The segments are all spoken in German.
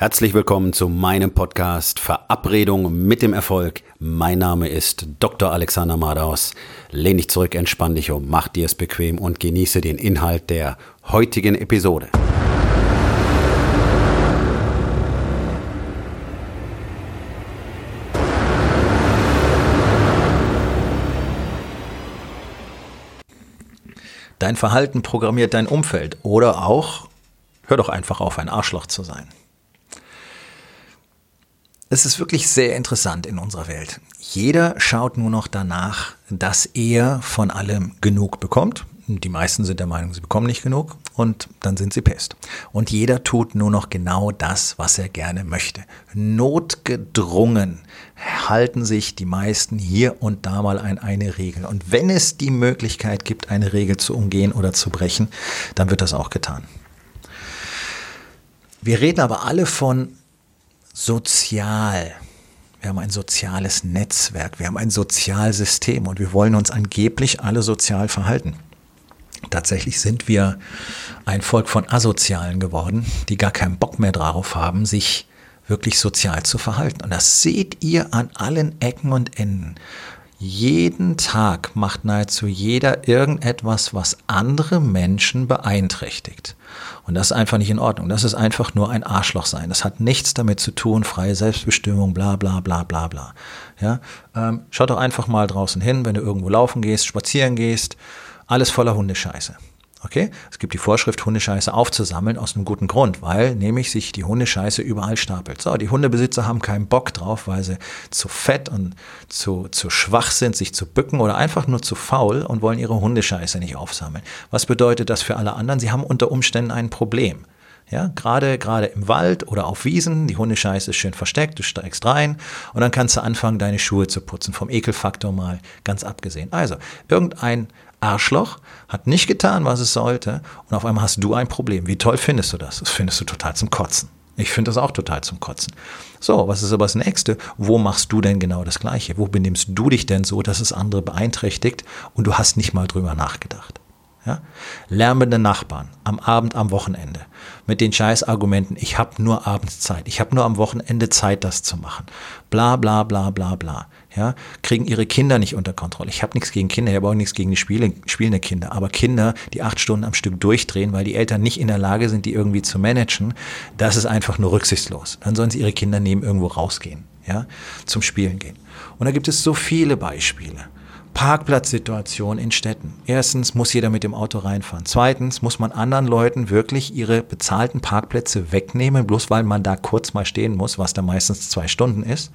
Herzlich willkommen zu meinem Podcast Verabredung mit dem Erfolg. Mein Name ist Dr. Alexander Madaus. Lehn dich zurück, entspann dich um, mach dir es bequem und genieße den Inhalt der heutigen Episode. Dein Verhalten programmiert dein Umfeld oder auch, hör doch einfach auf, ein Arschloch zu sein. Es ist wirklich sehr interessant in unserer Welt. Jeder schaut nur noch danach, dass er von allem genug bekommt. Die meisten sind der Meinung, sie bekommen nicht genug und dann sind sie pest. Und jeder tut nur noch genau das, was er gerne möchte. Notgedrungen halten sich die meisten hier und da mal an eine Regel. Und wenn es die Möglichkeit gibt, eine Regel zu umgehen oder zu brechen, dann wird das auch getan. Wir reden aber alle von sozial. Wir haben ein soziales Netzwerk, wir haben ein Sozialsystem und wir wollen uns angeblich alle sozial verhalten. Tatsächlich sind wir ein Volk von Asozialen geworden, die gar keinen Bock mehr darauf haben, sich wirklich sozial zu verhalten. Und das seht ihr an allen Ecken und Enden. Jeden Tag macht nahezu jeder irgendetwas, was andere Menschen beeinträchtigt. Und das ist einfach nicht in Ordnung. Das ist einfach nur ein Arschloch sein. Das hat nichts damit zu tun, freie Selbstbestimmung, bla bla bla bla bla. Ja? Ähm, schau doch einfach mal draußen hin, wenn du irgendwo laufen gehst, spazieren gehst, alles voller Hundescheiße. Okay? Es gibt die Vorschrift, Hundescheiße aufzusammeln aus einem guten Grund, weil nämlich sich die Hundescheiße überall stapelt. So, die Hundebesitzer haben keinen Bock drauf, weil sie zu fett und zu, zu schwach sind, sich zu bücken oder einfach nur zu faul und wollen ihre Hundescheiße nicht aufsammeln. Was bedeutet das für alle anderen? Sie haben unter Umständen ein Problem. Ja, gerade, gerade im Wald oder auf Wiesen, die Hundescheiße ist schön versteckt, du steigst rein und dann kannst du anfangen, deine Schuhe zu putzen, vom Ekelfaktor mal ganz abgesehen. Also, irgendein Arschloch hat nicht getan, was es sollte und auf einmal hast du ein Problem. Wie toll findest du das? Das findest du total zum Kotzen. Ich finde das auch total zum Kotzen. So, was ist aber das nächste? Wo machst du denn genau das Gleiche? Wo benimmst du dich denn so, dass es andere beeinträchtigt und du hast nicht mal drüber nachgedacht? Ja? Lärmende Nachbarn am Abend, am Wochenende mit den Scheißargumenten, ich habe nur abends Zeit, ich habe nur am Wochenende Zeit, das zu machen. Bla bla bla bla bla. Ja? Kriegen ihre Kinder nicht unter Kontrolle. Ich habe nichts gegen Kinder, ich habe auch nichts gegen die Spiele, spielende Kinder. Aber Kinder, die acht Stunden am Stück durchdrehen, weil die Eltern nicht in der Lage sind, die irgendwie zu managen, das ist einfach nur rücksichtslos. Dann sollen sie ihre Kinder nehmen, irgendwo rausgehen, ja, zum Spielen gehen. Und da gibt es so viele Beispiele. Parkplatzsituation in Städten. Erstens muss jeder mit dem Auto reinfahren. Zweitens muss man anderen Leuten wirklich ihre bezahlten Parkplätze wegnehmen, bloß weil man da kurz mal stehen muss, was da meistens zwei Stunden ist.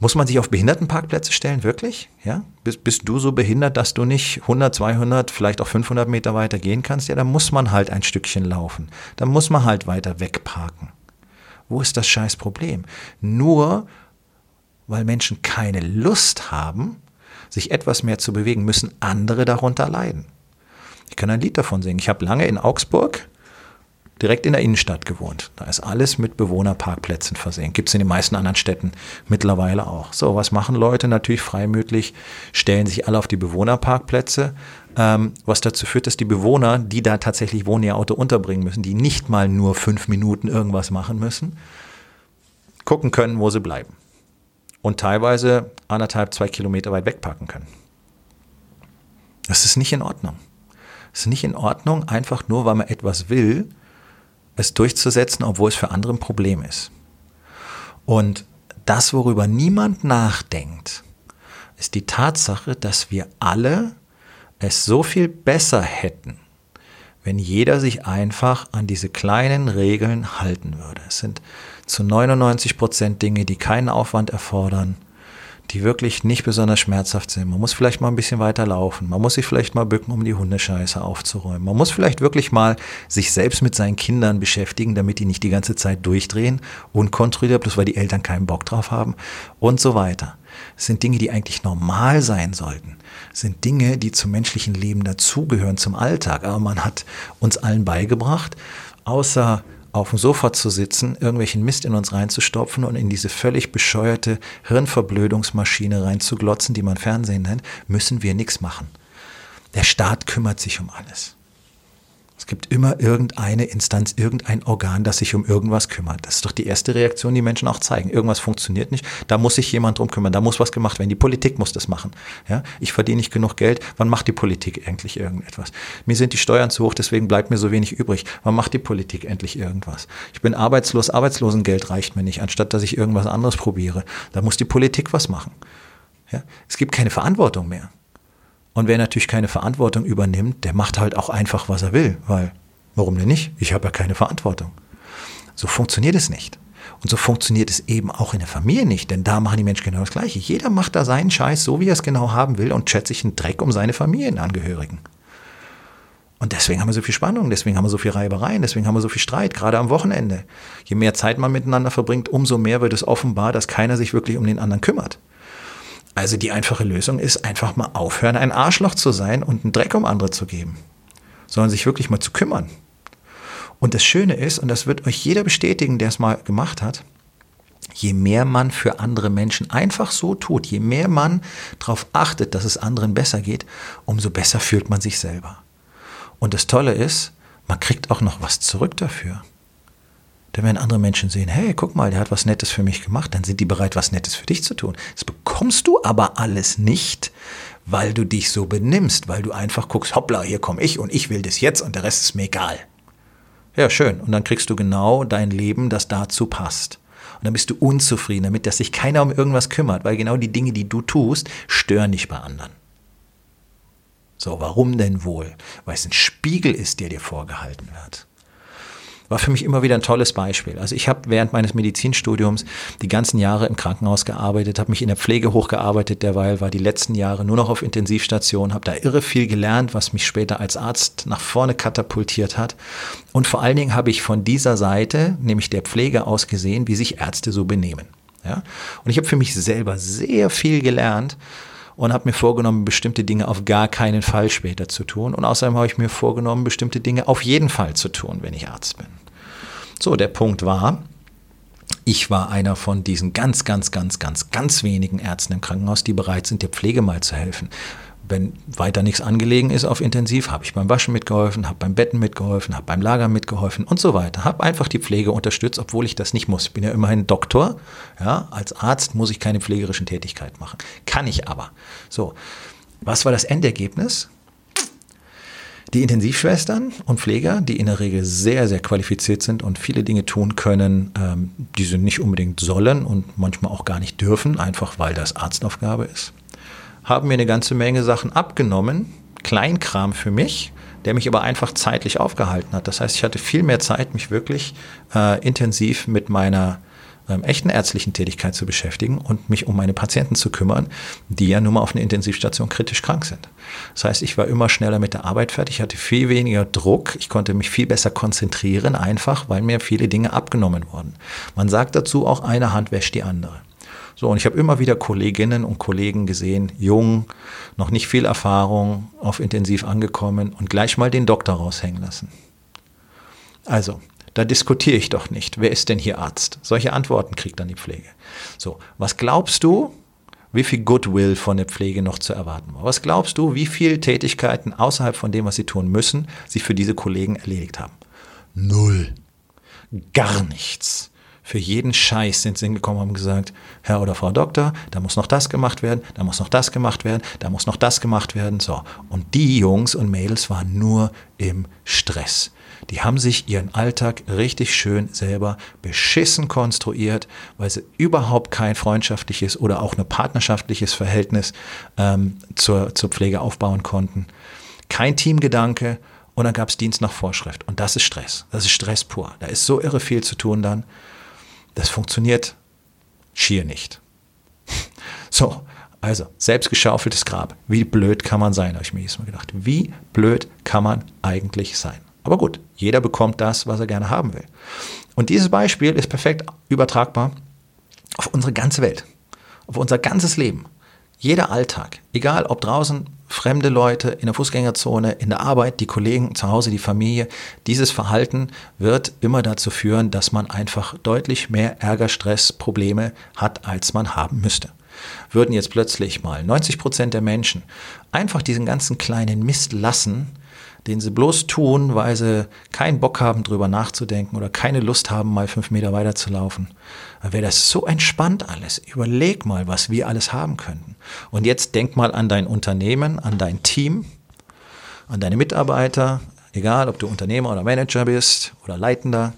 Muss man sich auf Behindertenparkplätze stellen, wirklich? Ja? Bist, bist du so behindert, dass du nicht 100, 200, vielleicht auch 500 Meter weiter gehen kannst? Ja, dann muss man halt ein Stückchen laufen. Dann muss man halt weiter wegparken. Wo ist das scheiß Problem? Nur weil Menschen keine Lust haben, sich etwas mehr zu bewegen, müssen andere darunter leiden. Ich kann ein Lied davon singen. Ich habe lange in Augsburg direkt in der Innenstadt gewohnt. Da ist alles mit Bewohnerparkplätzen versehen. Gibt es in den meisten anderen Städten mittlerweile auch. So, was machen Leute natürlich freimütig? Stellen sich alle auf die Bewohnerparkplätze, ähm, was dazu führt, dass die Bewohner, die da tatsächlich wohnen, ihr Auto unterbringen müssen, die nicht mal nur fünf Minuten irgendwas machen müssen, gucken können, wo sie bleiben und teilweise anderthalb, zwei Kilometer weit wegparken können. Das ist nicht in Ordnung. Es ist nicht in Ordnung, einfach nur, weil man etwas will, es durchzusetzen, obwohl es für andere ein Problem ist. Und das, worüber niemand nachdenkt, ist die Tatsache, dass wir alle es so viel besser hätten, wenn jeder sich einfach an diese kleinen Regeln halten würde. Es sind zu 99 Prozent Dinge, die keinen Aufwand erfordern, die wirklich nicht besonders schmerzhaft sind. Man muss vielleicht mal ein bisschen weiter laufen. Man muss sich vielleicht mal bücken, um die Hundescheiße aufzuräumen. Man muss vielleicht wirklich mal sich selbst mit seinen Kindern beschäftigen, damit die nicht die ganze Zeit durchdrehen, unkontrolliert, bloß weil die Eltern keinen Bock drauf haben und so weiter. Sind Dinge, die eigentlich normal sein sollten. Sind Dinge, die zum menschlichen Leben dazugehören, zum Alltag. Aber man hat uns allen beigebracht, außer auf dem Sofa zu sitzen, irgendwelchen Mist in uns reinzustopfen und in diese völlig bescheuerte Hirnverblödungsmaschine reinzuglotzen, die man Fernsehen nennt, müssen wir nichts machen. Der Staat kümmert sich um alles. Es gibt immer irgendeine Instanz, irgendein Organ, das sich um irgendwas kümmert. Das ist doch die erste Reaktion, die Menschen auch zeigen. Irgendwas funktioniert nicht, da muss sich jemand drum kümmern, da muss was gemacht werden. Die Politik muss das machen. Ja? Ich verdiene nicht genug Geld, wann macht die Politik endlich irgendetwas? Mir sind die Steuern zu hoch, deswegen bleibt mir so wenig übrig. Wann macht die Politik endlich irgendwas? Ich bin arbeitslos, Arbeitslosengeld reicht mir nicht, anstatt dass ich irgendwas anderes probiere. Da muss die Politik was machen. Ja? Es gibt keine Verantwortung mehr. Und wer natürlich keine Verantwortung übernimmt, der macht halt auch einfach, was er will, weil warum denn nicht? Ich habe ja keine Verantwortung. So funktioniert es nicht. Und so funktioniert es eben auch in der Familie nicht, denn da machen die Menschen genau das Gleiche. Jeder macht da seinen Scheiß so, wie er es genau haben will und schätzt sich einen Dreck um seine Familienangehörigen. Und deswegen haben wir so viel Spannung, deswegen haben wir so viel Reibereien, deswegen haben wir so viel Streit, gerade am Wochenende. Je mehr Zeit man miteinander verbringt, umso mehr wird es offenbar, dass keiner sich wirklich um den anderen kümmert. Also die einfache Lösung ist einfach mal aufhören, ein Arschloch zu sein und einen Dreck um andere zu geben, sondern sich wirklich mal zu kümmern. Und das Schöne ist, und das wird euch jeder bestätigen, der es mal gemacht hat, je mehr man für andere Menschen einfach so tut, je mehr man darauf achtet, dass es anderen besser geht, umso besser fühlt man sich selber. Und das Tolle ist, man kriegt auch noch was zurück dafür. Denn wenn andere Menschen sehen, hey, guck mal, der hat was Nettes für mich gemacht, dann sind die bereit, was Nettes für dich zu tun. Das bekommst du aber alles nicht, weil du dich so benimmst, weil du einfach guckst, hoppla, hier komme ich und ich will das jetzt und der Rest ist mir egal. Ja, schön. Und dann kriegst du genau dein Leben, das dazu passt. Und dann bist du unzufrieden damit, dass sich keiner um irgendwas kümmert, weil genau die Dinge, die du tust, stören dich bei anderen. So, warum denn wohl? Weil es ein Spiegel ist, der dir vorgehalten wird war für mich immer wieder ein tolles Beispiel. Also ich habe während meines Medizinstudiums die ganzen Jahre im Krankenhaus gearbeitet, habe mich in der Pflege hochgearbeitet, derweil war die letzten Jahre nur noch auf Intensivstation, habe da irre viel gelernt, was mich später als Arzt nach vorne katapultiert hat. Und vor allen Dingen habe ich von dieser Seite, nämlich der Pflege aus gesehen, wie sich Ärzte so benehmen. Ja? Und ich habe für mich selber sehr viel gelernt und habe mir vorgenommen, bestimmte Dinge auf gar keinen Fall später zu tun. Und außerdem habe ich mir vorgenommen, bestimmte Dinge auf jeden Fall zu tun, wenn ich Arzt bin. So, der Punkt war, ich war einer von diesen ganz, ganz, ganz, ganz, ganz wenigen Ärzten im Krankenhaus, die bereit sind, der Pflege mal zu helfen. Wenn weiter nichts angelegen ist auf Intensiv, habe ich beim Waschen mitgeholfen, habe beim Betten mitgeholfen, habe beim Lagern mitgeholfen und so weiter. Habe einfach die Pflege unterstützt, obwohl ich das nicht muss. Ich bin ja immerhin Doktor. Ja, als Arzt muss ich keine pflegerischen Tätigkeit machen. Kann ich aber. So, was war das Endergebnis? Die Intensivschwestern und Pfleger, die in der Regel sehr, sehr qualifiziert sind und viele Dinge tun können, ähm, die sie nicht unbedingt sollen und manchmal auch gar nicht dürfen, einfach weil das Arztaufgabe ist, haben mir eine ganze Menge Sachen abgenommen, Kleinkram für mich, der mich aber einfach zeitlich aufgehalten hat. Das heißt, ich hatte viel mehr Zeit, mich wirklich äh, intensiv mit meiner ähm, echten ärztlichen Tätigkeit zu beschäftigen und mich um meine Patienten zu kümmern, die ja nun mal auf einer Intensivstation kritisch krank sind. Das heißt, ich war immer schneller mit der Arbeit fertig, hatte viel weniger Druck, ich konnte mich viel besser konzentrieren, einfach weil mir viele Dinge abgenommen wurden. Man sagt dazu auch, eine Hand wäscht die andere. So, und ich habe immer wieder Kolleginnen und Kollegen gesehen, jung, noch nicht viel Erfahrung, auf intensiv angekommen und gleich mal den Doktor raushängen lassen. Also, da diskutiere ich doch nicht. Wer ist denn hier Arzt? Solche Antworten kriegt dann die Pflege. So, was glaubst du, wie viel Goodwill von der Pflege noch zu erwarten war? Was glaubst du, wie viele Tätigkeiten außerhalb von dem, was sie tun müssen, sie für diese Kollegen erledigt haben? Null. Gar nichts. Für jeden Scheiß sind sie hingekommen und haben gesagt, Herr oder Frau Doktor, da muss noch das gemacht werden, da muss noch das gemacht werden, da muss noch das gemacht werden. So. Und die Jungs und Mädels waren nur im Stress. Die haben sich ihren Alltag richtig schön selber beschissen konstruiert, weil sie überhaupt kein freundschaftliches oder auch ein partnerschaftliches Verhältnis ähm, zur, zur Pflege aufbauen konnten. Kein Teamgedanke und dann gab es Dienst nach Vorschrift. Und das ist Stress. Das ist Stress pur. Da ist so irre viel zu tun dann. Das funktioniert schier nicht. So, also, selbstgeschaufeltes Grab. Wie blöd kann man sein, habe ich mir jedes Mal gedacht. Wie blöd kann man eigentlich sein? Aber gut, jeder bekommt das, was er gerne haben will. Und dieses Beispiel ist perfekt übertragbar auf unsere ganze Welt, auf unser ganzes Leben. Jeder Alltag, egal ob draußen fremde Leute in der Fußgängerzone, in der Arbeit, die Kollegen zu Hause, die Familie, dieses Verhalten wird immer dazu führen, dass man einfach deutlich mehr Ärger, Stress, Probleme hat, als man haben müsste. Würden jetzt plötzlich mal 90 Prozent der Menschen einfach diesen ganzen kleinen Mist lassen, den sie bloß tun, weil sie keinen Bock haben, drüber nachzudenken oder keine Lust haben, mal fünf Meter weiterzulaufen, dann wäre das so entspannt alles. Überleg mal, was wir alles haben könnten. Und jetzt denk mal an dein Unternehmen, an dein Team, an deine Mitarbeiter, egal ob du Unternehmer oder Manager bist oder Leitender,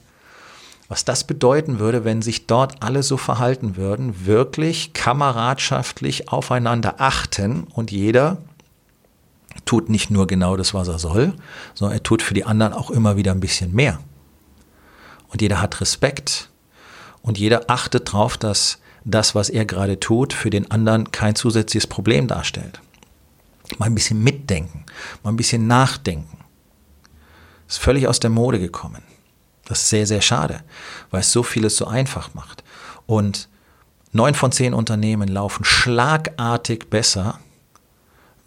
was das bedeuten würde, wenn sich dort alle so verhalten würden, wirklich kameradschaftlich aufeinander achten und jeder tut nicht nur genau das, was er soll, sondern er tut für die anderen auch immer wieder ein bisschen mehr. Und jeder hat Respekt und jeder achtet darauf, dass das, was er gerade tut, für den anderen kein zusätzliches Problem darstellt. Mal ein bisschen mitdenken, mal ein bisschen nachdenken. Ist völlig aus der Mode gekommen. Das ist sehr, sehr schade, weil es so vieles so einfach macht. Und neun von zehn Unternehmen laufen schlagartig besser,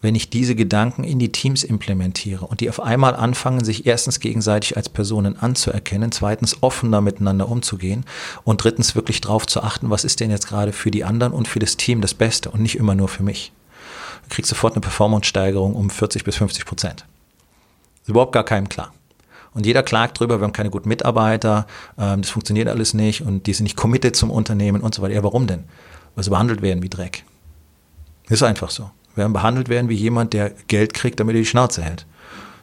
wenn ich diese Gedanken in die Teams implementiere und die auf einmal anfangen, sich erstens gegenseitig als Personen anzuerkennen, zweitens offener miteinander umzugehen und drittens wirklich darauf zu achten, was ist denn jetzt gerade für die anderen und für das Team das Beste und nicht immer nur für mich. Du kriegst sofort eine Performance-Steigerung um 40 bis 50 Prozent. Ist überhaupt gar keinem klar. Und jeder klagt drüber, wir haben keine guten Mitarbeiter, ähm, das funktioniert alles nicht und die sind nicht committed zum Unternehmen und so weiter. Ja, warum denn? Weil sie behandelt werden wie Dreck. Ist einfach so. Werden behandelt werden wie jemand, der Geld kriegt, damit er die Schnauze hält.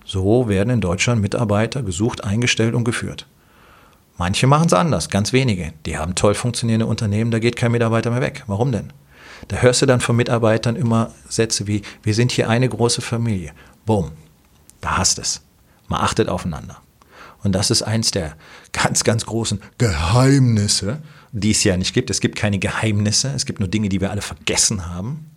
So werden in Deutschland Mitarbeiter gesucht, eingestellt und geführt. Manche machen es anders, ganz wenige. Die haben toll funktionierende Unternehmen, da geht kein Mitarbeiter mehr weg. Warum denn? Da hörst du dann von Mitarbeitern immer Sätze wie, wir sind hier eine große Familie. Boom, da hast es. Man achtet aufeinander. Und das ist eins der ganz, ganz großen Geheimnisse, die es ja nicht gibt. Es gibt keine Geheimnisse, es gibt nur Dinge, die wir alle vergessen haben.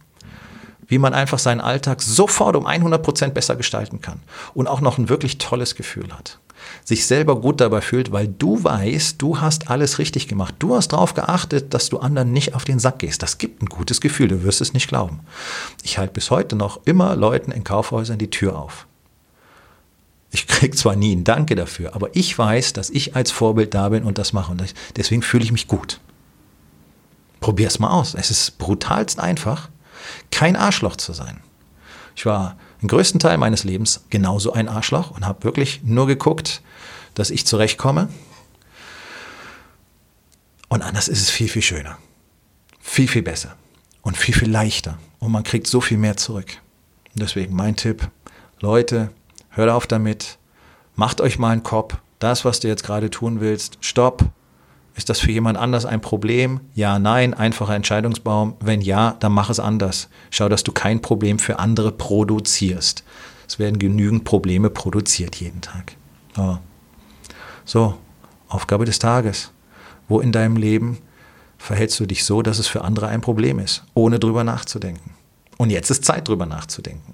Wie man einfach seinen Alltag sofort um 100 Prozent besser gestalten kann und auch noch ein wirklich tolles Gefühl hat. Sich selber gut dabei fühlt, weil du weißt, du hast alles richtig gemacht. Du hast darauf geachtet, dass du anderen nicht auf den Sack gehst. Das gibt ein gutes Gefühl, du wirst es nicht glauben. Ich halte bis heute noch immer Leuten in Kaufhäusern die Tür auf. Ich kriege zwar nie ein Danke dafür, aber ich weiß, dass ich als Vorbild da bin und das mache. Und deswegen fühle ich mich gut. Probier es mal aus. Es ist brutalst einfach, kein Arschloch zu sein. Ich war den größten Teil meines Lebens genauso ein Arschloch und habe wirklich nur geguckt, dass ich zurechtkomme. Und anders ist es viel, viel schöner. Viel, viel besser. Und viel, viel leichter. Und man kriegt so viel mehr zurück. Deswegen mein Tipp, Leute, hört auf damit, macht euch mal einen Kopf, das, was du jetzt gerade tun willst, stopp. Ist das für jemand anders ein Problem? Ja, nein, einfacher Entscheidungsbaum. Wenn ja, dann mach es anders. Schau, dass du kein Problem für andere produzierst. Es werden genügend Probleme produziert jeden Tag. Oh. So, Aufgabe des Tages. Wo in deinem Leben verhältst du dich so, dass es für andere ein Problem ist, ohne drüber nachzudenken? Und jetzt ist Zeit, drüber nachzudenken.